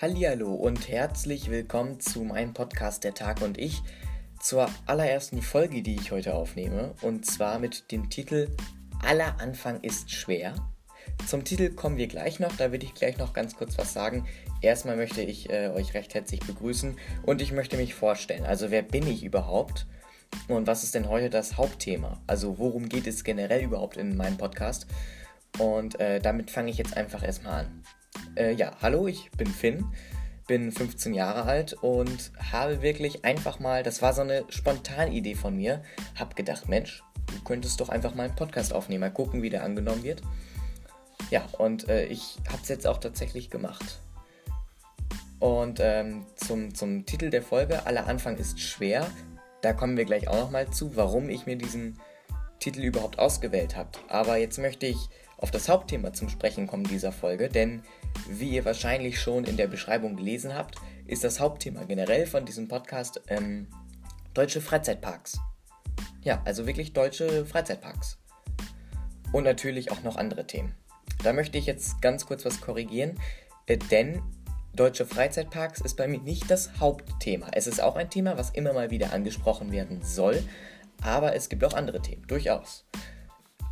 Hallihallo und herzlich willkommen zu meinem Podcast Der Tag und ich zur allerersten Folge, die ich heute aufnehme und zwar mit dem Titel Aller Anfang ist schwer. Zum Titel kommen wir gleich noch, da würde ich gleich noch ganz kurz was sagen. Erstmal möchte ich äh, euch recht herzlich begrüßen und ich möchte mich vorstellen. Also wer bin ich überhaupt und was ist denn heute das Hauptthema? Also worum geht es generell überhaupt in meinem Podcast? Und äh, damit fange ich jetzt einfach erstmal an. Äh, ja, hallo, ich bin Finn, bin 15 Jahre alt und habe wirklich einfach mal, das war so eine spontane Idee von mir, hab gedacht, Mensch, du könntest doch einfach mal einen Podcast aufnehmen, mal gucken, wie der angenommen wird. Ja, und äh, ich habe es jetzt auch tatsächlich gemacht. Und ähm, zum, zum Titel der Folge, aller Anfang ist schwer, da kommen wir gleich auch nochmal zu, warum ich mir diesen Titel überhaupt ausgewählt habe. Aber jetzt möchte ich auf das Hauptthema zum Sprechen kommen dieser Folge, denn wie ihr wahrscheinlich schon in der Beschreibung gelesen habt, ist das Hauptthema generell von diesem Podcast ähm, deutsche Freizeitparks. Ja, also wirklich deutsche Freizeitparks. Und natürlich auch noch andere Themen. Da möchte ich jetzt ganz kurz was korrigieren, äh, denn deutsche Freizeitparks ist bei mir nicht das Hauptthema. Es ist auch ein Thema, was immer mal wieder angesprochen werden soll, aber es gibt auch andere Themen, durchaus.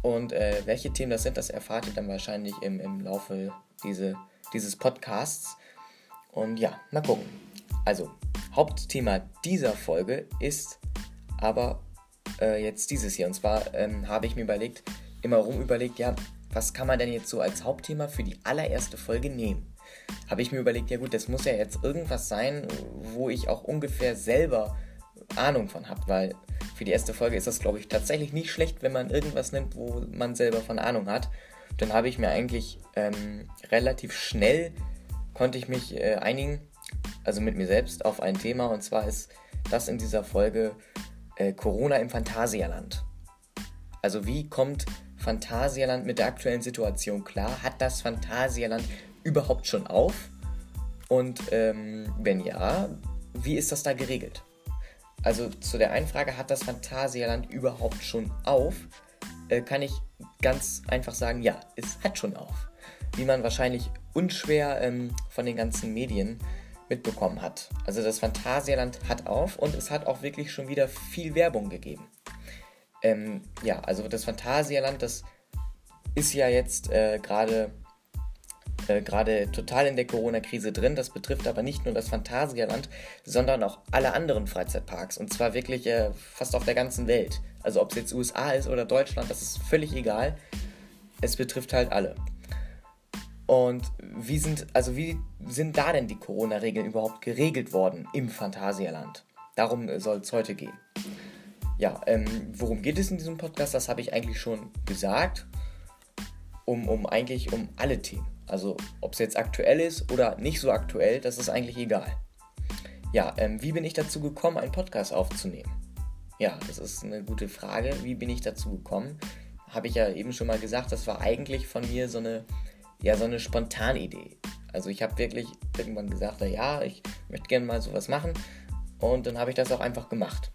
Und äh, welche Themen das sind, das erfahrt ihr dann wahrscheinlich im, im Laufe diese, dieses Podcasts. Und ja, mal gucken. Also, Hauptthema dieser Folge ist aber äh, jetzt dieses hier. Und zwar ähm, habe ich mir überlegt, immer rum überlegt, ja, was kann man denn jetzt so als Hauptthema für die allererste Folge nehmen? Habe ich mir überlegt, ja gut, das muss ja jetzt irgendwas sein, wo ich auch ungefähr selber Ahnung von habe, weil für die erste Folge ist das, glaube ich, tatsächlich nicht schlecht, wenn man irgendwas nimmt, wo man selber von Ahnung hat. Dann habe ich mir eigentlich ähm, relativ schnell, konnte ich mich äh, einigen, also mit mir selbst, auf ein Thema. Und zwar ist das in dieser Folge äh, Corona im Phantasialand. Also wie kommt Phantasialand mit der aktuellen Situation klar? Hat das Phantasialand überhaupt schon auf? Und ähm, wenn ja, wie ist das da geregelt? Also zu der einen Frage, hat das Phantasialand überhaupt schon auf? Äh, kann ich ganz einfach sagen, ja, es hat schon auf. Wie man wahrscheinlich unschwer ähm, von den ganzen Medien mitbekommen hat. Also das Phantasialand hat auf und es hat auch wirklich schon wieder viel Werbung gegeben. Ähm, ja, also das Phantasialand, das ist ja jetzt äh, gerade äh, gerade total in der Corona-Krise drin. Das betrifft aber nicht nur das Phantasialand, sondern auch alle anderen Freizeitparks. Und zwar wirklich äh, fast auf der ganzen Welt. Also ob es jetzt USA ist oder Deutschland, das ist völlig egal. Es betrifft halt alle. Und wie sind, also wie sind da denn die Corona-Regeln überhaupt geregelt worden im Phantasialand? Darum soll es heute gehen. Ja, ähm, worum geht es in diesem Podcast? Das habe ich eigentlich schon gesagt. Um, um eigentlich um alle Themen. Also ob es jetzt aktuell ist oder nicht so aktuell, das ist eigentlich egal. Ja, ähm, wie bin ich dazu gekommen, einen Podcast aufzunehmen? Ja, das ist eine gute Frage. Wie bin ich dazu gekommen? Habe ich ja eben schon mal gesagt, das war eigentlich von mir so eine, ja, so eine spontane Idee. Also ich habe wirklich irgendwann gesagt, ja, ich möchte gerne mal sowas machen. Und dann habe ich das auch einfach gemacht.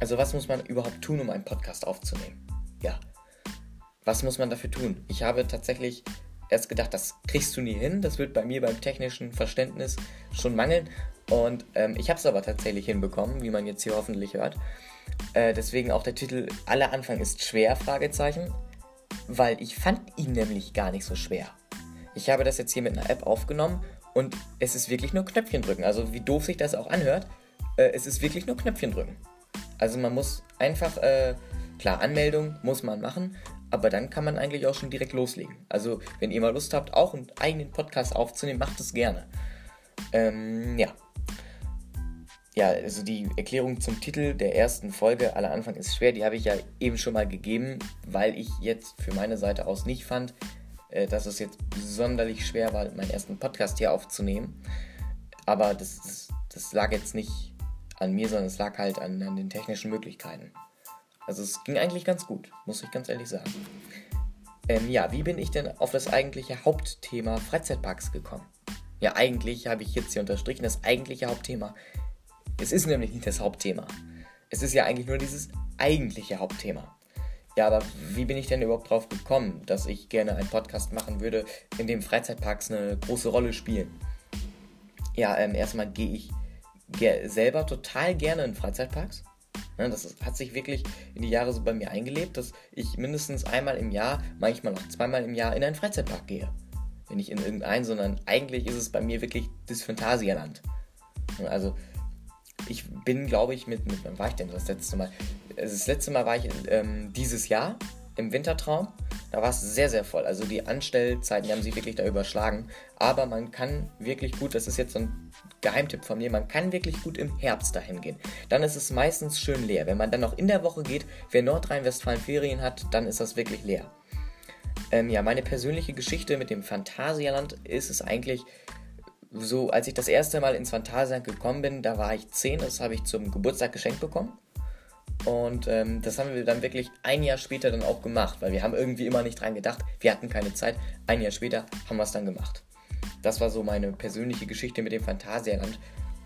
Also was muss man überhaupt tun, um einen Podcast aufzunehmen? Ja, was muss man dafür tun? Ich habe tatsächlich erst gedacht, das kriegst du nie hin. Das wird bei mir beim technischen Verständnis schon mangeln. Und ähm, ich habe es aber tatsächlich hinbekommen, wie man jetzt hier hoffentlich hört. Äh, deswegen auch der Titel Aller Anfang ist schwer, Fragezeichen. Weil ich fand ihn nämlich gar nicht so schwer. Ich habe das jetzt hier mit einer App aufgenommen und es ist wirklich nur Knöpfchen drücken. Also wie doof sich das auch anhört, äh, es ist wirklich nur Knöpfchen drücken. Also man muss einfach, äh, klar, Anmeldung muss man machen, aber dann kann man eigentlich auch schon direkt loslegen. Also, wenn ihr mal Lust habt, auch einen eigenen Podcast aufzunehmen, macht es gerne. Ähm, ja. Ja, also die Erklärung zum Titel der ersten Folge, aller Anfang ist schwer, die habe ich ja eben schon mal gegeben, weil ich jetzt für meine Seite aus nicht fand, äh, dass es jetzt sonderlich schwer war, meinen ersten Podcast hier aufzunehmen. Aber das, das, das lag jetzt nicht an mir, sondern es lag halt an, an den technischen Möglichkeiten. Also es ging eigentlich ganz gut, muss ich ganz ehrlich sagen. Ähm, ja, wie bin ich denn auf das eigentliche Hauptthema Freizeitparks gekommen? Ja, eigentlich habe ich jetzt hier unterstrichen, das eigentliche Hauptthema. Es ist nämlich nicht das Hauptthema. Es ist ja eigentlich nur dieses eigentliche Hauptthema. Ja, aber wie bin ich denn überhaupt drauf gekommen, dass ich gerne einen Podcast machen würde, in dem Freizeitparks eine große Rolle spielen? ja, ähm, erstmal gehe ich ge selber total gerne in Freizeitparks. Ne, das hat sich wirklich in die Jahre so bei mir eingelebt, dass ich mindestens einmal im Jahr, manchmal auch zweimal im Jahr in einen Freizeitpark gehe. Wenn nicht in irgendeinen, sondern eigentlich ist es bei mir wirklich das Phantasialand. Also ich bin, glaube ich, mit, mit wann war ich denn das letzte Mal? Das letzte Mal war ich ähm, dieses Jahr im Wintertraum. Da war es sehr, sehr voll. Also die Anstellzeiten die haben sich wirklich da überschlagen. Aber man kann wirklich gut, das ist jetzt so ein Geheimtipp von mir, man kann wirklich gut im Herbst dahin gehen. Dann ist es meistens schön leer. Wenn man dann noch in der Woche geht, wer Nordrhein-Westfalen Ferien hat, dann ist das wirklich leer. Ähm, ja, meine persönliche Geschichte mit dem Phantasialand ist es eigentlich so, als ich das erste Mal ins Phantasialand gekommen bin, da war ich 10, das habe ich zum Geburtstag geschenkt bekommen. Und ähm, das haben wir dann wirklich ein Jahr später dann auch gemacht, weil wir haben irgendwie immer nicht dran gedacht. Wir hatten keine Zeit. Ein Jahr später haben wir es dann gemacht. Das war so meine persönliche Geschichte mit dem Phantasialand.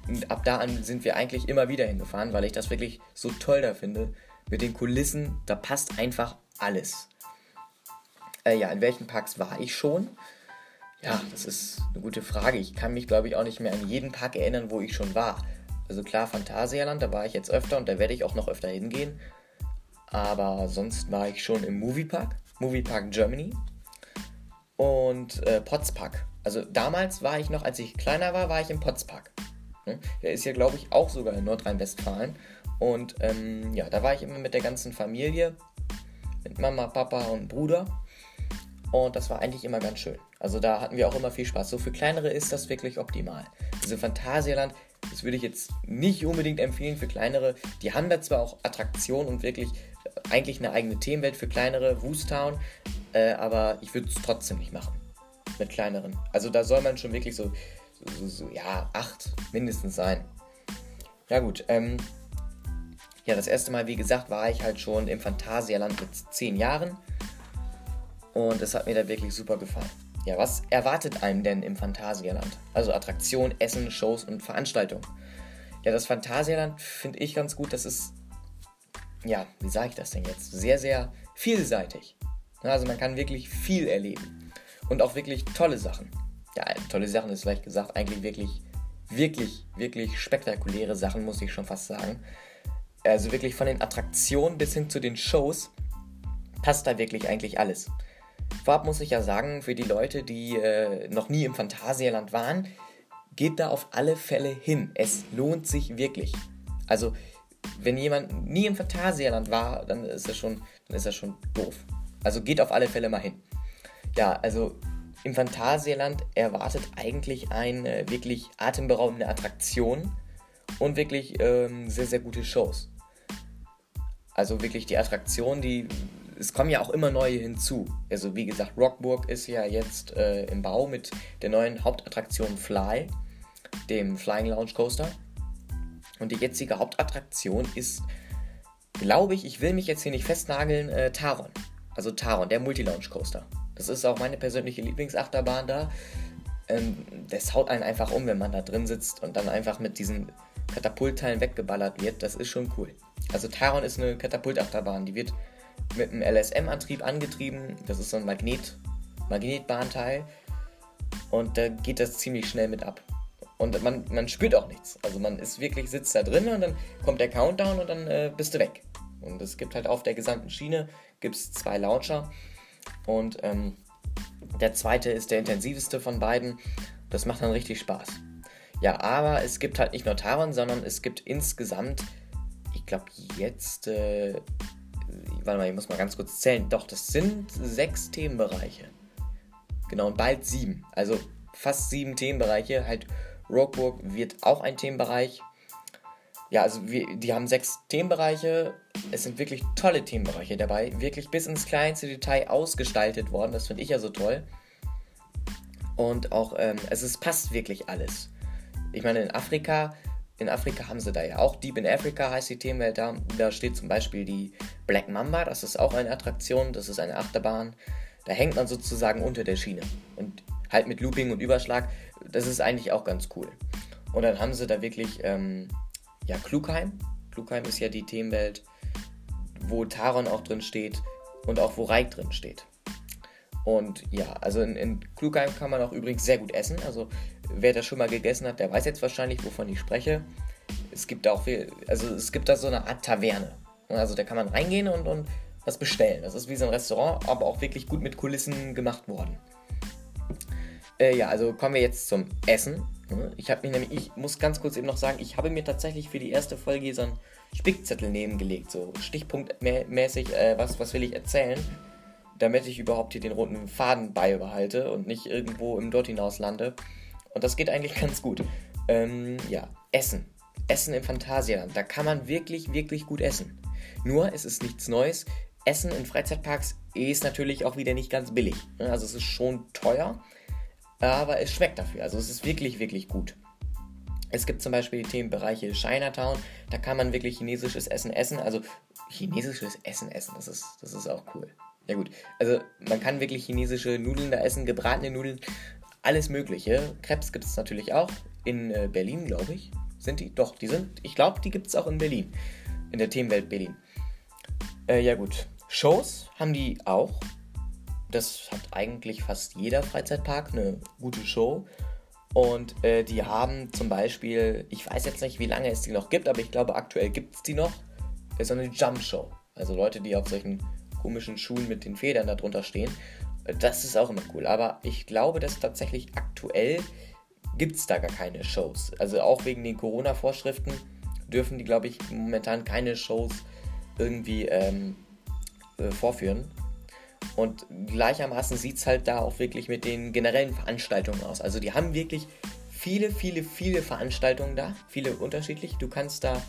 Und ab da an sind wir eigentlich immer wieder hingefahren, weil ich das wirklich so toll da finde. Mit den Kulissen, da passt einfach alles. Äh, ja, in welchen Parks war ich schon? Ja, das ist eine gute Frage. Ich kann mich, glaube ich, auch nicht mehr an jeden Park erinnern, wo ich schon war. Also klar, Phantasialand, da war ich jetzt öfter und da werde ich auch noch öfter hingehen. Aber sonst war ich schon im Moviepark, Moviepark Germany und äh, Potspark. Also damals war ich noch, als ich kleiner war, war ich im Potspark. Ne? Der ist ja, glaube ich, auch sogar in Nordrhein-Westfalen. Und ähm, ja, da war ich immer mit der ganzen Familie, mit Mama, Papa und Bruder. Und das war eigentlich immer ganz schön. Also da hatten wir auch immer viel Spaß. So für kleinere ist das wirklich optimal. Diese Phantasialand, das würde ich jetzt nicht unbedingt empfehlen für kleinere. Die haben da zwar auch Attraktionen und wirklich äh, eigentlich eine eigene Themenwelt für kleinere, Woostown, äh, aber ich würde es trotzdem nicht machen mit kleineren. Also da soll man schon wirklich so, so, so, ja, acht mindestens sein. Ja gut, ähm, ja, das erste Mal, wie gesagt, war ich halt schon im Phantasialand mit zehn Jahren und es hat mir da wirklich super gefallen. Ja, was erwartet einem denn im Phantasialand? Also Attraktion, Essen, Shows und Veranstaltungen. Ja, das Phantasialand finde ich ganz gut. Das ist, ja, wie sage ich das denn jetzt? Sehr, sehr vielseitig. Also man kann wirklich viel erleben. Und auch wirklich tolle Sachen. Ja, tolle Sachen ist vielleicht gesagt, eigentlich wirklich, wirklich, wirklich spektakuläre Sachen, muss ich schon fast sagen. Also wirklich von den Attraktionen bis hin zu den Shows passt da wirklich eigentlich alles. Vorab muss ich ja sagen, für die Leute, die äh, noch nie im Phantasialand waren, geht da auf alle Fälle hin. Es lohnt sich wirklich. Also, wenn jemand nie im Phantasialand war, dann ist er schon, dann ist er schon doof. Also geht auf alle Fälle mal hin. Ja, also im Phantasialand erwartet eigentlich eine wirklich atemberaubende Attraktion und wirklich ähm, sehr, sehr gute Shows. Also wirklich die Attraktion, die es kommen ja auch immer neue hinzu. Also wie gesagt, Rockburg ist ja jetzt äh, im Bau mit der neuen Hauptattraktion Fly, dem Flying Lounge Coaster. Und die jetzige Hauptattraktion ist, glaube ich, ich will mich jetzt hier nicht festnageln, äh, Taron. Also Taron, der Multi-Lounge Coaster. Das ist auch meine persönliche Lieblingsachterbahn da. Ähm, das haut einen einfach um, wenn man da drin sitzt und dann einfach mit diesen Katapultteilen weggeballert wird. Das ist schon cool. Also Taron ist eine Katapultachterbahn, die wird mit einem LSM-Antrieb angetrieben. Das ist so ein Magnet, Magnetbahnteil. Und da geht das ziemlich schnell mit ab. Und man, man spürt auch nichts. Also man ist wirklich, sitzt da drin und dann kommt der Countdown und dann äh, bist du weg. Und es gibt halt auf der gesamten Schiene gibt's zwei Launcher. Und ähm, der zweite ist der intensivste von beiden. Das macht dann richtig Spaß. Ja, aber es gibt halt nicht nur Taron, sondern es gibt insgesamt, ich glaube jetzt äh, warte mal, ich muss mal ganz kurz zählen. Doch, das sind sechs Themenbereiche. Genau, und bald sieben. Also fast sieben Themenbereiche. Halt, Rogueburg wird auch ein Themenbereich. Ja, also wir, die haben sechs Themenbereiche. Es sind wirklich tolle Themenbereiche dabei. Wirklich bis ins kleinste Detail ausgestaltet worden. Das finde ich ja so toll. Und auch, ähm, also es passt wirklich alles. Ich meine, in Afrika in Afrika haben sie da ja auch Deep in Africa heißt die Themenwelt da. Da steht zum Beispiel die Black Mamba, das ist auch eine Attraktion, das ist eine Achterbahn. Da hängt man sozusagen unter der Schiene und halt mit Looping und Überschlag. Das ist eigentlich auch ganz cool. Und dann haben sie da wirklich, ähm, ja, Klugheim. Klugheim ist ja die Themenwelt, wo Taron auch drin steht und auch wo Reik drin steht. Und ja, also in, in Klugheim kann man auch übrigens sehr gut essen. Also wer das schon mal gegessen hat, der weiß jetzt wahrscheinlich, wovon ich spreche. Es gibt auch, also es gibt da so eine Art Taverne. Also da kann man reingehen und, und was bestellen. Das ist wie so ein Restaurant, aber auch wirklich gut mit Kulissen gemacht worden. Äh, ja, also kommen wir jetzt zum Essen. Ich habe mir nämlich, ich muss ganz kurz eben noch sagen, ich habe mir tatsächlich für die erste Folge so einen Spickzettel nebengelegt, so stichpunktmäßig, äh, was, was will ich erzählen, damit ich überhaupt hier den roten Faden beibehalte und nicht irgendwo im Dort hinaus lande. Und das geht eigentlich ganz gut. Ähm, ja, Essen. Essen im Phantasialand. Da kann man wirklich, wirklich gut essen. Nur, es ist nichts Neues. Essen in Freizeitparks ist natürlich auch wieder nicht ganz billig. Also es ist schon teuer, aber es schmeckt dafür. Also es ist wirklich, wirklich gut. Es gibt zum Beispiel die Themenbereiche Chinatown, da kann man wirklich chinesisches Essen essen. Also chinesisches Essen essen, das ist, das ist auch cool. Ja gut, also man kann wirklich chinesische Nudeln da essen, gebratene Nudeln, alles mögliche. Krebs gibt es natürlich auch, in äh, Berlin glaube ich. Sind die? Doch, die sind, ich glaube, die gibt es auch in Berlin. In der Themenwelt Berlin. Äh, ja gut, Shows haben die auch das hat eigentlich fast jeder Freizeitpark, eine gute Show. Und äh, die haben zum Beispiel, ich weiß jetzt nicht, wie lange es die noch gibt, aber ich glaube, aktuell gibt es die noch, so eine Jump Show. Also Leute, die auf solchen komischen Schuhen mit den Federn darunter stehen. Das ist auch immer cool. Aber ich glaube, dass tatsächlich aktuell gibt es da gar keine Shows. Also auch wegen den Corona-Vorschriften dürfen die, glaube ich, momentan keine Shows irgendwie ähm, äh, vorführen. Und gleichermaßen sieht es halt da auch wirklich mit den generellen Veranstaltungen aus. Also die haben wirklich viele, viele, viele Veranstaltungen da, viele unterschiedlich. Du kannst da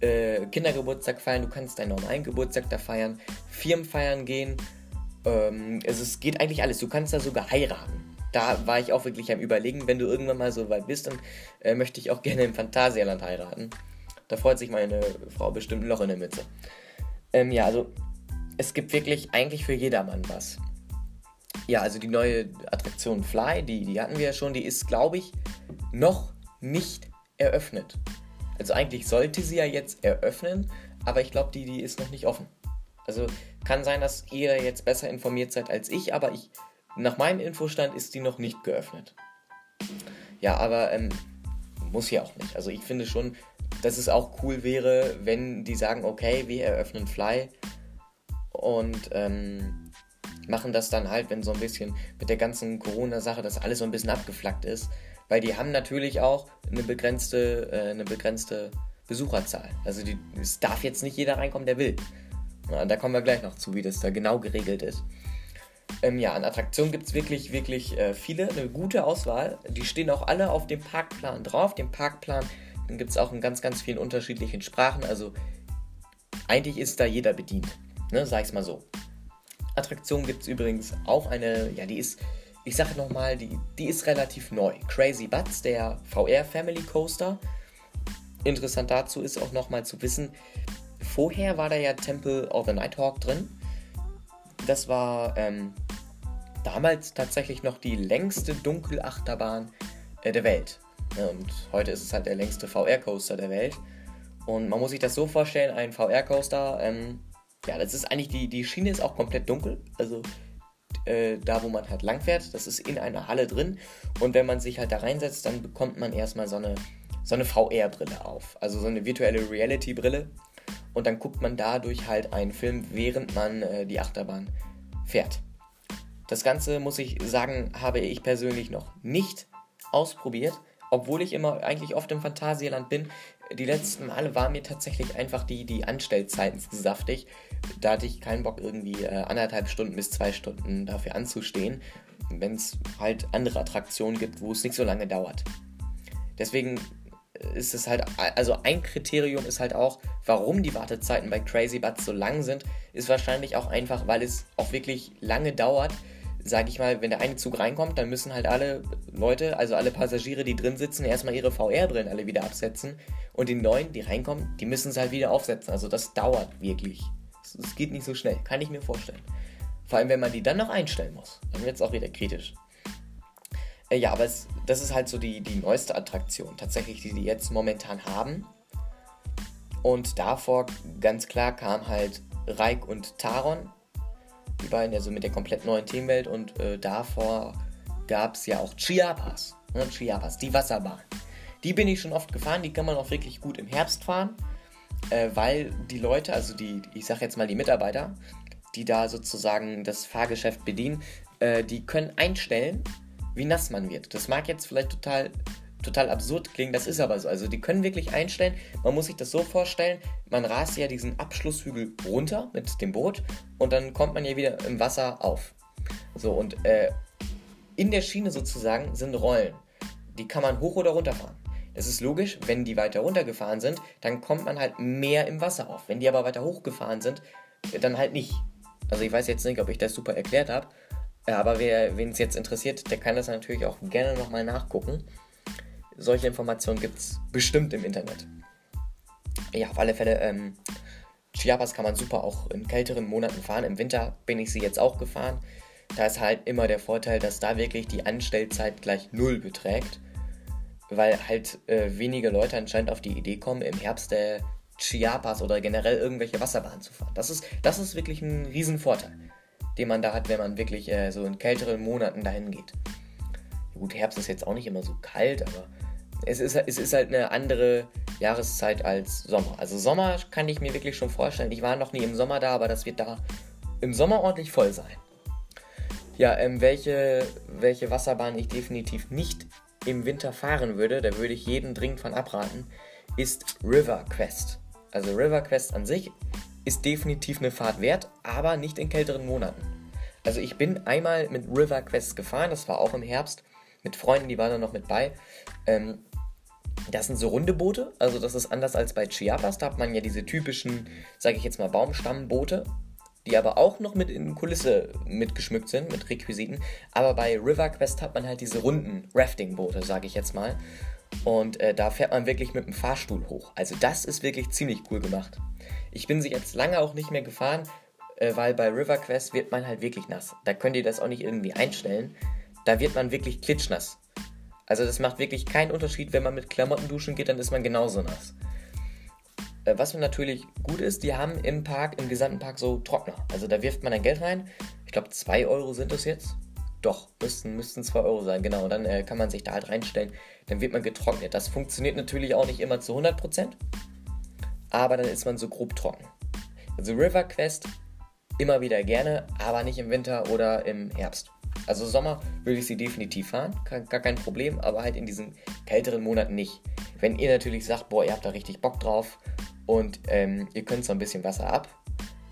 äh, Kindergeburtstag feiern, du kannst deinen normalen Geburtstag da feiern, Firmenfeiern gehen. Ähm, also es geht eigentlich alles. Du kannst da sogar heiraten. Da war ich auch wirklich am Überlegen, wenn du irgendwann mal so weit bist, dann äh, möchte ich auch gerne im Phantasialand heiraten. Da freut sich meine Frau bestimmt ein Loch in der Mütze. Ähm, ja, also es gibt wirklich eigentlich für jedermann was. Ja, also die neue Attraktion Fly, die, die hatten wir ja schon, die ist, glaube ich, noch nicht eröffnet. Also eigentlich sollte sie ja jetzt eröffnen, aber ich glaube, die, die ist noch nicht offen. Also kann sein, dass ihr jetzt besser informiert seid als ich, aber ich, nach meinem Infostand ist die noch nicht geöffnet. Ja, aber ähm, muss ja auch nicht. Also ich finde schon, dass es auch cool wäre, wenn die sagen, okay, wir eröffnen Fly und ähm, machen das dann halt, wenn so ein bisschen mit der ganzen Corona-Sache das alles so ein bisschen abgeflackt ist. Weil die haben natürlich auch eine begrenzte, äh, eine begrenzte Besucherzahl. Also die, es darf jetzt nicht jeder reinkommen, der will. Ja, da kommen wir gleich noch zu, wie das da genau geregelt ist. Ähm, ja, an Attraktionen gibt es wirklich, wirklich äh, viele, eine gute Auswahl. Die stehen auch alle auf dem Parkplan drauf. Den Parkplan gibt es auch in ganz, ganz vielen unterschiedlichen Sprachen. Also eigentlich ist da jeder bedient. Ne, sag ich's mal so. Attraktion gibt es übrigens auch eine, ja, die ist, ich sage nochmal, die, die ist relativ neu. Crazy Butts, der VR Family Coaster. Interessant dazu ist auch nochmal zu wissen, vorher war da ja Temple of the Nighthawk drin. Das war ähm, damals tatsächlich noch die längste Dunkelachterbahn äh, der Welt. Und heute ist es halt der längste VR-Coaster der Welt. Und man muss sich das so vorstellen, ein VR-Coaster ähm, ja, das ist eigentlich, die, die Schiene ist auch komplett dunkel. Also äh, da, wo man halt lang fährt, das ist in einer Halle drin. Und wenn man sich halt da reinsetzt, dann bekommt man erstmal so eine, so eine VR-Brille auf. Also so eine virtuelle Reality-Brille. Und dann guckt man dadurch halt einen Film, während man äh, die Achterbahn fährt. Das Ganze, muss ich sagen, habe ich persönlich noch nicht ausprobiert obwohl ich immer eigentlich oft im Phantasialand bin, die letzten Male war mir tatsächlich einfach die, die Anstellzeiten zu saftig. Da hatte ich keinen Bock, irgendwie äh, anderthalb Stunden bis zwei Stunden dafür anzustehen, wenn es halt andere Attraktionen gibt, wo es nicht so lange dauert. Deswegen ist es halt, also ein Kriterium ist halt auch, warum die Wartezeiten bei Crazy Butts so lang sind, ist wahrscheinlich auch einfach, weil es auch wirklich lange dauert, sage ich mal, wenn der eine Zug reinkommt, dann müssen halt alle Leute, also alle Passagiere, die drin sitzen, erstmal ihre VR-Brillen alle wieder absetzen. Und die neuen, die reinkommen, die müssen es halt wieder aufsetzen. Also das dauert wirklich. Es geht nicht so schnell, kann ich mir vorstellen. Vor allem, wenn man die dann noch einstellen muss. Dann wird es auch wieder kritisch. Äh, ja, aber es, das ist halt so die, die neueste Attraktion, tatsächlich, die die jetzt momentan haben. Und davor ganz klar kam halt Reik und Taron die beiden, also mit der komplett neuen Themenwelt und äh, davor gab es ja auch Chiapas. Ne, Chiapas, die Wasserbahn. Die bin ich schon oft gefahren, die kann man auch wirklich gut im Herbst fahren, äh, weil die Leute, also die, ich sag jetzt mal die Mitarbeiter, die da sozusagen das Fahrgeschäft bedienen, äh, die können einstellen, wie nass man wird. Das mag jetzt vielleicht total, total absurd klingen, das ist aber so. Also die können wirklich einstellen, man muss sich das so vorstellen, man rast ja diesen Abschlusshügel runter mit dem Boot und dann kommt man ja wieder im Wasser auf. So, und äh, in der Schiene sozusagen sind Rollen. Die kann man hoch oder runter fahren. Das ist logisch, wenn die weiter runtergefahren sind, dann kommt man halt mehr im Wasser auf. Wenn die aber weiter hochgefahren sind, dann halt nicht. Also ich weiß jetzt nicht, ob ich das super erklärt habe, aber wen es jetzt interessiert, der kann das natürlich auch gerne nochmal nachgucken. Solche Informationen gibt es bestimmt im Internet. Ja, auf alle Fälle, ähm, Chiapas kann man super auch in kälteren Monaten fahren. Im Winter bin ich sie jetzt auch gefahren. Da ist halt immer der Vorteil, dass da wirklich die Anstellzeit gleich null beträgt. Weil halt äh, wenige Leute anscheinend auf die Idee kommen, im Herbst der Chiapas oder generell irgendwelche Wasserbahnen zu fahren. Das ist, das ist wirklich ein Riesenvorteil den man da hat, wenn man wirklich äh, so in kälteren Monaten dahin geht. Gut, Herbst ist jetzt auch nicht immer so kalt, aber es ist, es ist halt eine andere Jahreszeit als Sommer. Also Sommer kann ich mir wirklich schon vorstellen. Ich war noch nie im Sommer da, aber das wird da im Sommer ordentlich voll sein. Ja, ähm, welche, welche Wasserbahn ich definitiv nicht im Winter fahren würde, da würde ich jeden dringend von abraten, ist River Quest. Also River Quest an sich ist definitiv eine Fahrt wert, aber nicht in kälteren Monaten. Also ich bin einmal mit River Quest gefahren, das war auch im Herbst, mit Freunden, die waren da noch mit bei. Ähm, das sind so runde Boote, also das ist anders als bei Chiapas, da hat man ja diese typischen, sage ich jetzt mal, Baumstammboote, die aber auch noch mit in Kulisse mitgeschmückt sind, mit Requisiten. Aber bei River Quest hat man halt diese runden Rafting-Boote, sage ich jetzt mal. Und äh, da fährt man wirklich mit dem Fahrstuhl hoch. Also das ist wirklich ziemlich cool gemacht. Ich bin sie jetzt lange auch nicht mehr gefahren, äh, weil bei River Quest wird man halt wirklich nass. Da könnt ihr das auch nicht irgendwie einstellen. Da wird man wirklich klitschnass. Also das macht wirklich keinen Unterschied, wenn man mit Klamotten duschen geht, dann ist man genauso nass. Äh, was natürlich gut ist, die haben im Park, im gesamten Park so Trockner. Also da wirft man ein Geld rein. Ich glaube 2 Euro sind das jetzt. Doch, müssten, müssten 2 Euro sein, genau. Dann äh, kann man sich da halt reinstellen. Dann wird man getrocknet. Das funktioniert natürlich auch nicht immer zu 100%, aber dann ist man so grob trocken. Also River Quest immer wieder gerne, aber nicht im Winter oder im Herbst. Also Sommer würde ich sie definitiv fahren, gar kein Problem, aber halt in diesen kälteren Monaten nicht. Wenn ihr natürlich sagt, boah, ihr habt da richtig Bock drauf und ähm, ihr könnt so ein bisschen Wasser ab,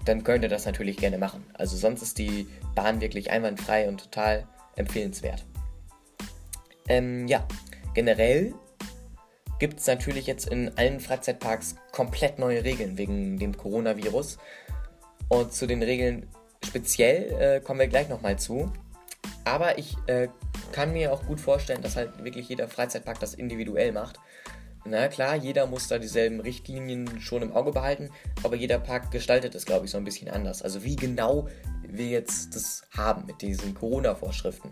dann könnt ihr das natürlich gerne machen. Also sonst ist die Bahn wirklich einwandfrei und total empfehlenswert. Ähm, ja, generell gibt es natürlich jetzt in allen Freizeitparks komplett neue Regeln wegen dem Coronavirus. Und zu den Regeln speziell äh, kommen wir gleich nochmal zu. Aber ich äh, kann mir auch gut vorstellen, dass halt wirklich jeder Freizeitpark das individuell macht. Na klar, jeder muss da dieselben Richtlinien schon im Auge behalten, aber jeder Park gestaltet es, glaube ich, so ein bisschen anders. Also wie genau wir jetzt das haben mit diesen Corona-Vorschriften.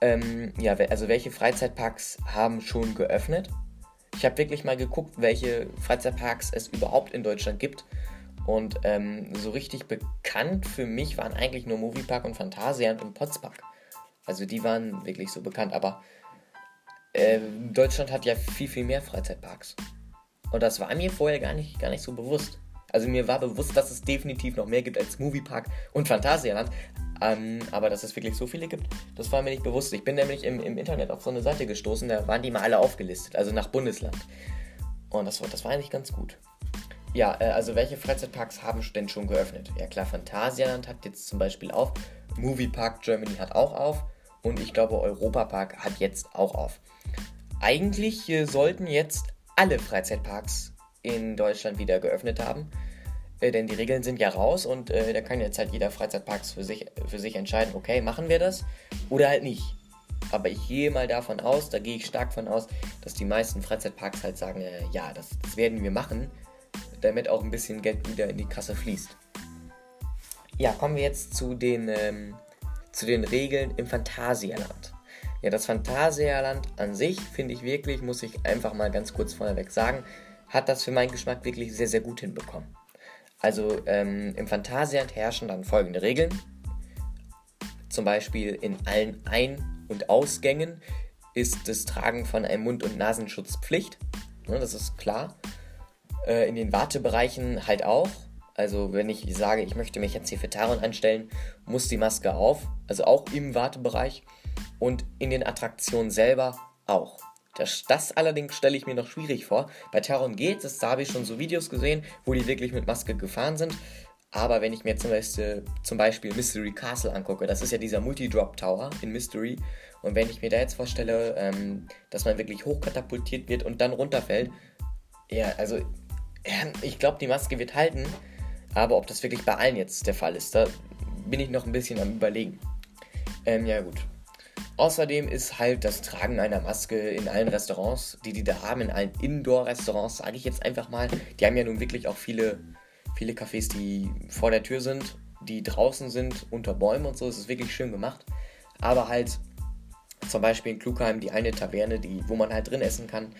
Ähm, ja, also welche Freizeitparks haben schon geöffnet? Ich habe wirklich mal geguckt, welche Freizeitparks es überhaupt in Deutschland gibt. Und ähm, so richtig bekannt für mich waren eigentlich nur Moviepark und Phantasialand und Potspark. Also die waren wirklich so bekannt, aber äh, Deutschland hat ja viel, viel mehr Freizeitparks. Und das war mir vorher gar nicht, gar nicht so bewusst. Also mir war bewusst, dass es definitiv noch mehr gibt als Moviepark und Phantasialand. Ähm, aber dass es wirklich so viele gibt, das war mir nicht bewusst. Ich bin nämlich im, im Internet auf so eine Seite gestoßen, da waren die mal alle aufgelistet, also nach Bundesland. Und das das war eigentlich ganz gut. Ja, äh, also welche Freizeitparks haben denn schon geöffnet? Ja klar, Phantasialand hat jetzt zum Beispiel auf, Moviepark Germany hat auch auf und ich glaube Europapark hat jetzt auch auf. Eigentlich äh, sollten jetzt alle Freizeitparks in Deutschland wieder geöffnet haben. Äh, denn die Regeln sind ja raus und da kann jetzt halt jeder Freizeitpark für sich, für sich entscheiden, okay, machen wir das oder halt nicht. Aber ich gehe mal davon aus, da gehe ich stark von aus, dass die meisten Freizeitparks halt sagen, ja, das, das, werden wir machen, damit auch ein bisschen Geld wieder in die Kasse fließt. Ja, kommen wir jetzt zu den, ähm, zu den Regeln im Phantasialand. Ja, das Phantasialand an sich finde ich wirklich, muss ich einfach mal ganz kurz vorneweg sagen, hat das für meinen Geschmack wirklich sehr, sehr gut hinbekommen. Also ähm, im Phantasialand herrschen dann folgende Regeln. Zum Beispiel in allen Ein- und Ausgängen ist das Tragen von einem Mund- und Nasenschutz Pflicht. Ne, das ist klar. Äh, in den Wartebereichen halt auch. Also wenn ich sage, ich möchte mich jetzt hier für Taron anstellen, muss die Maske auf. Also auch im Wartebereich. Und in den Attraktionen selber auch. Das, das allerdings stelle ich mir noch schwierig vor. Bei Taron geht es, da habe ich schon so Videos gesehen, wo die wirklich mit Maske gefahren sind. Aber wenn ich mir zum Beispiel, zum Beispiel Mystery Castle angucke, das ist ja dieser Multi-Drop Tower in Mystery. Und wenn ich mir da jetzt vorstelle, ähm, dass man wirklich hochkatapultiert wird und dann runterfällt, ja, also ich glaube, die Maske wird halten. Aber ob das wirklich bei allen jetzt der Fall ist, da bin ich noch ein bisschen am Überlegen. Ähm, ja, gut. Außerdem ist halt das Tragen einer Maske in allen Restaurants, die die da haben, in allen Indoor-Restaurants, sage ich jetzt einfach mal. Die haben ja nun wirklich auch viele viele Cafés, die vor der Tür sind, die draußen sind, unter Bäumen und so. Es ist wirklich schön gemacht. Aber halt zum Beispiel in Klugheim die eine Taverne, die, wo man halt drin essen kann,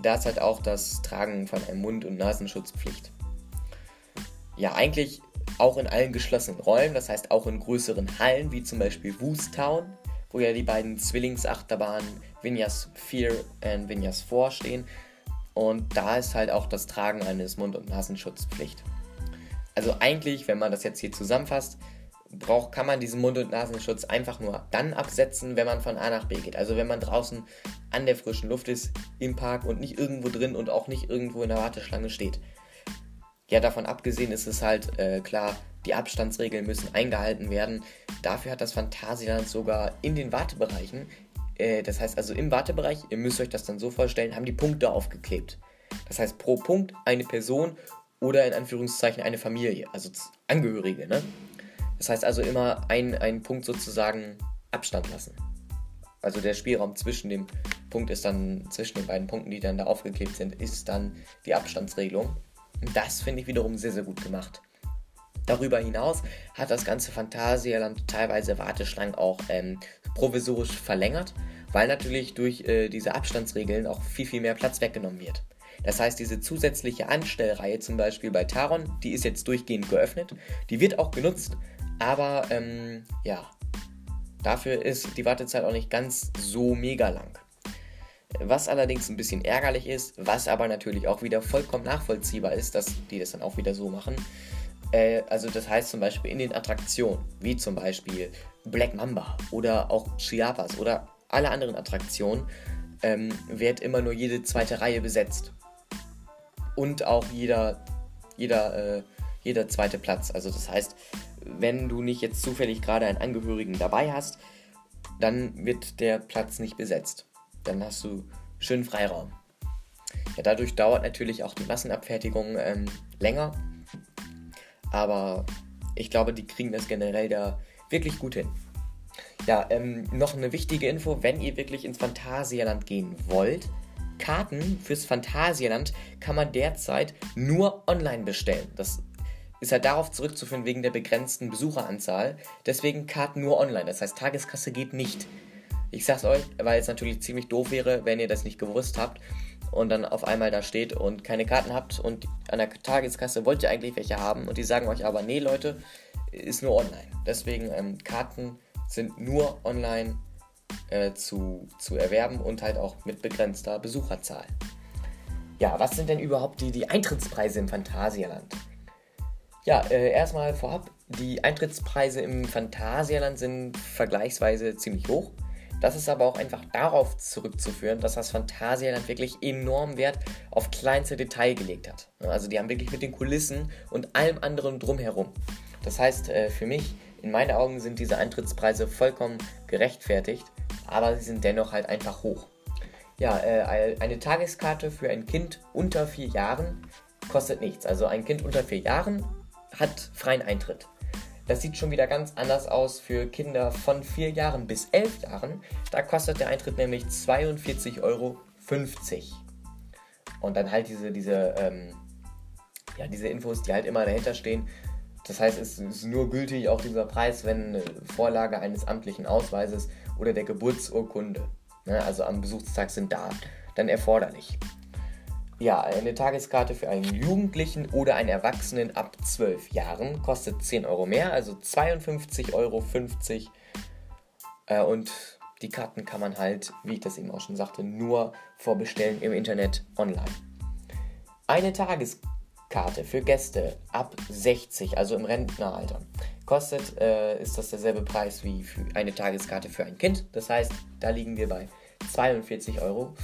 da ist halt auch das Tragen von einem Mund- und Nasenschutzpflicht. Ja, eigentlich auch in allen geschlossenen Räumen, das heißt auch in größeren Hallen, wie zum Beispiel Woostown, wo ja die beiden Zwillingsachterbahnen Vinyas 4 und Vinyas 4 stehen. Und da ist halt auch das Tragen eines Mund- und Nasenschutzpflicht. Also eigentlich, wenn man das jetzt hier zusammenfasst, braucht, kann man diesen Mund- und Nasenschutz einfach nur dann absetzen, wenn man von A nach B geht. Also wenn man draußen an der frischen Luft ist, im Park und nicht irgendwo drin und auch nicht irgendwo in der Warteschlange steht. Ja, davon abgesehen ist es halt äh, klar, die Abstandsregeln müssen eingehalten werden. Dafür hat das Phantasialand sogar in den Wartebereichen, äh, das heißt also im Wartebereich, ihr müsst euch das dann so vorstellen, haben die Punkte aufgeklebt. Das heißt pro Punkt eine Person oder in Anführungszeichen eine Familie, also Angehörige. Ne? Das heißt also immer einen Punkt sozusagen Abstand lassen. Also der Spielraum zwischen dem Punkt ist dann, zwischen den beiden Punkten, die dann da aufgeklebt sind, ist dann die Abstandsregelung. Und das finde ich wiederum sehr, sehr gut gemacht. Darüber hinaus hat das ganze Phantasialand teilweise Warteschlangen auch ähm, provisorisch verlängert, weil natürlich durch äh, diese Abstandsregeln auch viel, viel mehr Platz weggenommen wird. Das heißt, diese zusätzliche Anstellreihe zum Beispiel bei Taron, die ist jetzt durchgehend geöffnet. Die wird auch genutzt, aber ähm, ja, dafür ist die Wartezeit auch nicht ganz so mega lang. Was allerdings ein bisschen ärgerlich ist, was aber natürlich auch wieder vollkommen nachvollziehbar ist, dass die das dann auch wieder so machen. Äh, also das heißt zum Beispiel in den Attraktionen, wie zum Beispiel Black Mamba oder auch Chiapas oder alle anderen Attraktionen, ähm, wird immer nur jede zweite Reihe besetzt und auch jeder, jeder, äh, jeder zweite Platz. Also das heißt, wenn du nicht jetzt zufällig gerade einen Angehörigen dabei hast, dann wird der Platz nicht besetzt. Dann hast du schön Freiraum. Ja, dadurch dauert natürlich auch die Massenabfertigung ähm, länger. Aber ich glaube, die kriegen das generell da wirklich gut hin. Ja, ähm, noch eine wichtige Info, wenn ihr wirklich ins Phantasialand gehen wollt, Karten fürs Phantasialand kann man derzeit nur online bestellen. Das ist halt darauf zurückzuführen wegen der begrenzten Besucheranzahl. Deswegen Karten nur online. Das heißt, Tageskasse geht nicht. Ich sag's euch, weil es natürlich ziemlich doof wäre, wenn ihr das nicht gewusst habt und dann auf einmal da steht und keine Karten habt und an der Tageskasse wollt ihr eigentlich welche haben und die sagen euch aber, nee Leute, ist nur online. Deswegen ähm, Karten sind nur online äh, zu, zu erwerben und halt auch mit begrenzter Besucherzahl. Ja, was sind denn überhaupt die, die Eintrittspreise im Phantasialand? Ja, äh, erstmal vorab, die Eintrittspreise im Phantasialand sind vergleichsweise ziemlich hoch. Das ist aber auch einfach darauf zurückzuführen, dass das Phantasialand wirklich enorm Wert auf kleinste Detail gelegt hat. Also die haben wirklich mit den Kulissen und allem anderen drumherum. Das heißt, äh, für mich, in meinen Augen sind diese Eintrittspreise vollkommen gerechtfertigt aber sie sind dennoch halt einfach hoch. Ja, äh, eine Tageskarte für ein Kind unter vier Jahren kostet nichts. Also ein Kind unter vier Jahren hat freien Eintritt. Das sieht schon wieder ganz anders aus für Kinder von vier Jahren bis elf Jahren. Da kostet der Eintritt nämlich 42,50 Euro. Und dann halt diese, diese, ähm, ja, diese Infos, die halt immer dahinter stehen. Das heißt, es ist nur gültig auch dieser Preis, wenn Vorlage eines amtlichen Ausweises oder der Geburtsurkunde, ne, also am Besuchstag sind da dann erforderlich. Ja, eine Tageskarte für einen Jugendlichen oder einen Erwachsenen ab 12 Jahren kostet 10 Euro mehr, also 52,50 Euro. Äh, und die Karten kann man halt, wie ich das eben auch schon sagte, nur vorbestellen im Internet online. Eine Tageskarte für Gäste ab 60, also im Rentneralter, kostet, äh, ist das derselbe Preis wie für eine Tageskarte für ein Kind. Das heißt, da liegen wir bei 42,50 Euro.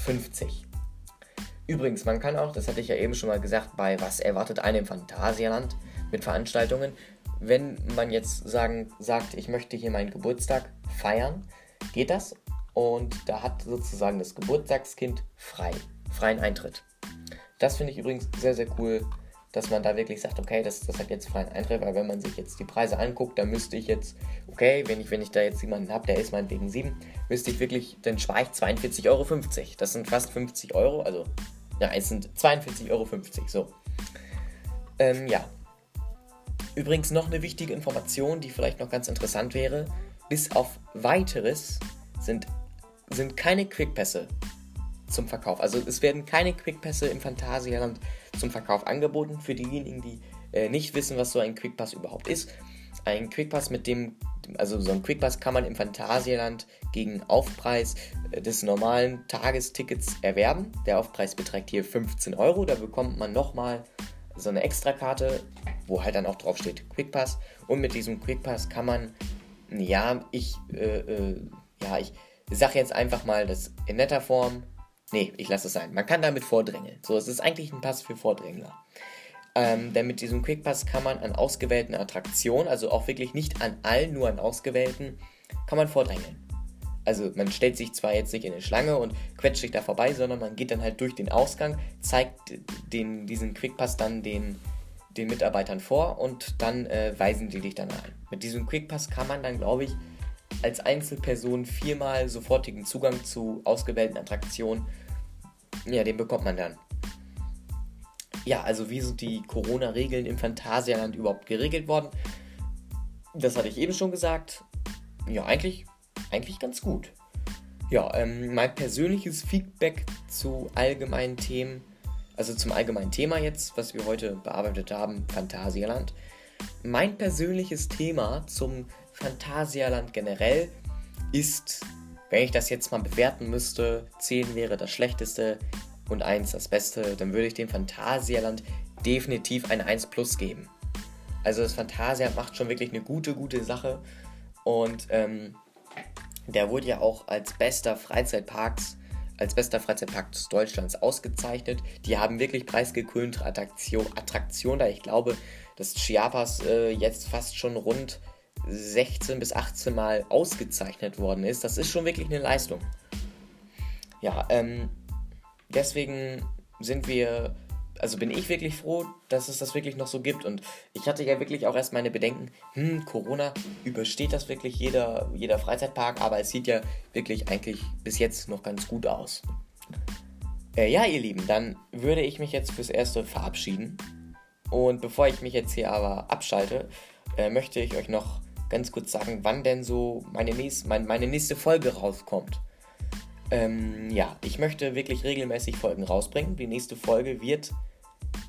Übrigens, man kann auch, das hatte ich ja eben schon mal gesagt, bei Was erwartet einem im Phantasialand mit Veranstaltungen, wenn man jetzt sagen, sagt, ich möchte hier meinen Geburtstag feiern, geht das und da hat sozusagen das Geburtstagskind frei, freien Eintritt. Das finde ich übrigens sehr, sehr cool, dass man da wirklich sagt, okay, das, das hat jetzt freien Eintritt, weil wenn man sich jetzt die Preise anguckt, dann müsste ich jetzt, okay, wenn ich, wenn ich da jetzt jemanden habe, der ist meinetwegen 7, müsste ich wirklich, dann spare ich 42,50 Euro. Das sind fast 50 Euro, also ja, es sind 42,50 Euro, so. Ähm, ja. Übrigens noch eine wichtige Information, die vielleicht noch ganz interessant wäre. Bis auf weiteres sind, sind keine Quickpässe zum Verkauf. Also es werden keine Quickpässe im Phantasialand zum Verkauf angeboten. Für diejenigen, die äh, nicht wissen, was so ein Quickpass überhaupt ist. Ein Quickpass mit dem, also so ein Quickpass kann man im Phantasialand gegen Aufpreis äh, des normalen Tagestickets erwerben. Der Aufpreis beträgt hier 15 Euro. Da bekommt man nochmal so eine Extrakarte, wo halt dann auch drauf steht Quickpass. Und mit diesem Quickpass kann man, ja, ich, äh, äh, ja, ich sage jetzt einfach mal das in netter Form Nee, ich lasse es sein. Man kann damit vordrängeln. So, es ist eigentlich ein Pass für Vordrängler. Ähm, denn mit diesem Quick Pass kann man an ausgewählten Attraktionen, also auch wirklich nicht an allen, nur an ausgewählten, kann man vordrängeln. Also man stellt sich zwar jetzt nicht in eine Schlange und quetscht sich da vorbei, sondern man geht dann halt durch den Ausgang, zeigt den, diesen Quickpass dann den, den Mitarbeitern vor und dann äh, weisen die dich dann ein. Mit diesem Quickpass kann man dann, glaube ich, als Einzelperson viermal sofortigen Zugang zu ausgewählten Attraktionen. Ja, den bekommt man dann. Ja, also wie sind die Corona-Regeln im Phantasialand überhaupt geregelt worden? Das hatte ich eben schon gesagt. Ja, eigentlich, eigentlich ganz gut. Ja, ähm, mein persönliches Feedback zu allgemeinen Themen, also zum allgemeinen Thema jetzt, was wir heute bearbeitet haben, Phantasialand. Mein persönliches Thema zum Phantasialand generell ist, wenn ich das jetzt mal bewerten müsste, 10 wäre das schlechteste und 1 das beste, dann würde ich dem Phantasialand definitiv ein 1 plus geben. Also das Phantasialand macht schon wirklich eine gute, gute Sache und ähm, der wurde ja auch als bester Freizeitparks als bester Freizeitpark Deutschlands ausgezeichnet. Die haben wirklich preisgekrönte Attraktion, Attraktion da. Ich glaube, dass Chiapas äh, jetzt fast schon rund 16 bis 18 Mal ausgezeichnet worden ist. Das ist schon wirklich eine Leistung. Ja, ähm, deswegen sind wir, also bin ich wirklich froh, dass es das wirklich noch so gibt. Und ich hatte ja wirklich auch erst meine Bedenken, hm, Corona, übersteht das wirklich jeder, jeder Freizeitpark? Aber es sieht ja wirklich eigentlich bis jetzt noch ganz gut aus. Äh, ja, ihr Lieben, dann würde ich mich jetzt fürs Erste verabschieden. Und bevor ich mich jetzt hier aber abschalte, äh, möchte ich euch noch ganz kurz sagen, wann denn so meine, nächst, mein, meine nächste Folge rauskommt. Ähm, ja, ich möchte wirklich regelmäßig Folgen rausbringen. Die nächste Folge wird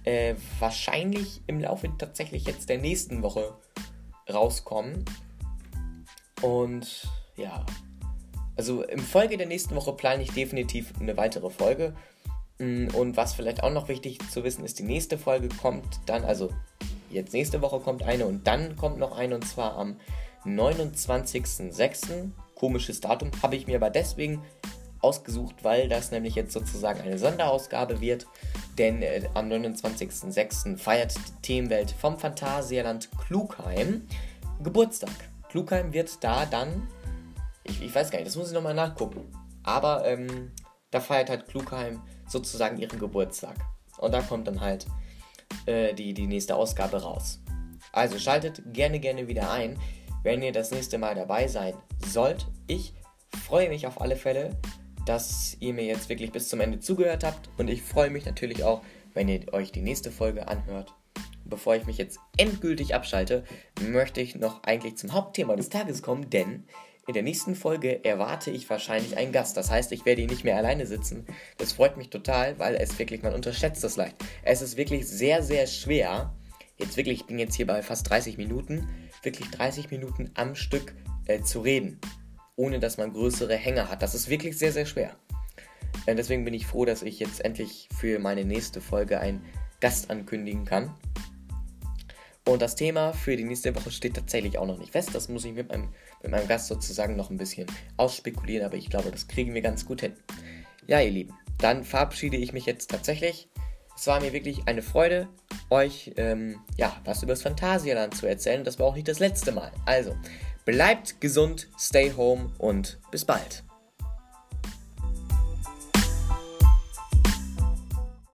äh, wahrscheinlich im Laufe tatsächlich jetzt der nächsten Woche rauskommen. Und ja, also im Folge der nächsten Woche plane ich definitiv eine weitere Folge. Mm, und was vielleicht auch noch wichtig zu wissen ist, die nächste Folge kommt dann, also Jetzt nächste Woche kommt eine und dann kommt noch eine und zwar am 29.06. Komisches Datum habe ich mir aber deswegen ausgesucht, weil das nämlich jetzt sozusagen eine Sonderausgabe wird. Denn äh, am 29.06. feiert die Themenwelt vom Phantasialand Klugheim Geburtstag. Klugheim wird da dann, ich, ich weiß gar nicht, das muss ich nochmal nachgucken. Aber ähm, da feiert halt Klugheim sozusagen ihren Geburtstag. Und da kommt dann halt äh, die, die nächste Ausgabe raus. Also schaltet gerne, gerne wieder ein, wenn ihr das nächste Mal dabei sein sollt. Ich freue mich auf alle Fälle, dass ihr mir jetzt wirklich bis zum Ende zugehört habt und ich freue mich natürlich auch, wenn ihr euch die nächste Folge anhört. Bevor ich mich jetzt endgültig abschalte, möchte ich noch eigentlich zum Hauptthema des Tages kommen, denn in der nächsten Folge erwarte ich wahrscheinlich einen Gast. Das heißt, ich werde hier nicht mehr alleine sitzen. Das freut mich total, weil es wirklich, man unterschätzt das leicht. Es ist wirklich sehr, sehr schwer. Jetzt wirklich, ich bin jetzt hier bei fast 30 Minuten, wirklich 30 Minuten am Stück äh, zu reden. Ohne dass man größere Hänge hat. Das ist wirklich sehr, sehr schwer. Äh, deswegen bin ich froh, dass ich jetzt endlich für meine nächste Folge einen Gast ankündigen kann. Und das Thema für die nächste Woche steht tatsächlich auch noch nicht fest. Das muss ich mit meinem, mit meinem Gast sozusagen noch ein bisschen ausspekulieren, aber ich glaube, das kriegen wir ganz gut hin. Ja, ihr Lieben, dann verabschiede ich mich jetzt tatsächlich. Es war mir wirklich eine Freude, euch ähm, ja, was über das Phantasialand zu erzählen. Das war auch nicht das letzte Mal. Also, bleibt gesund, stay home und bis bald.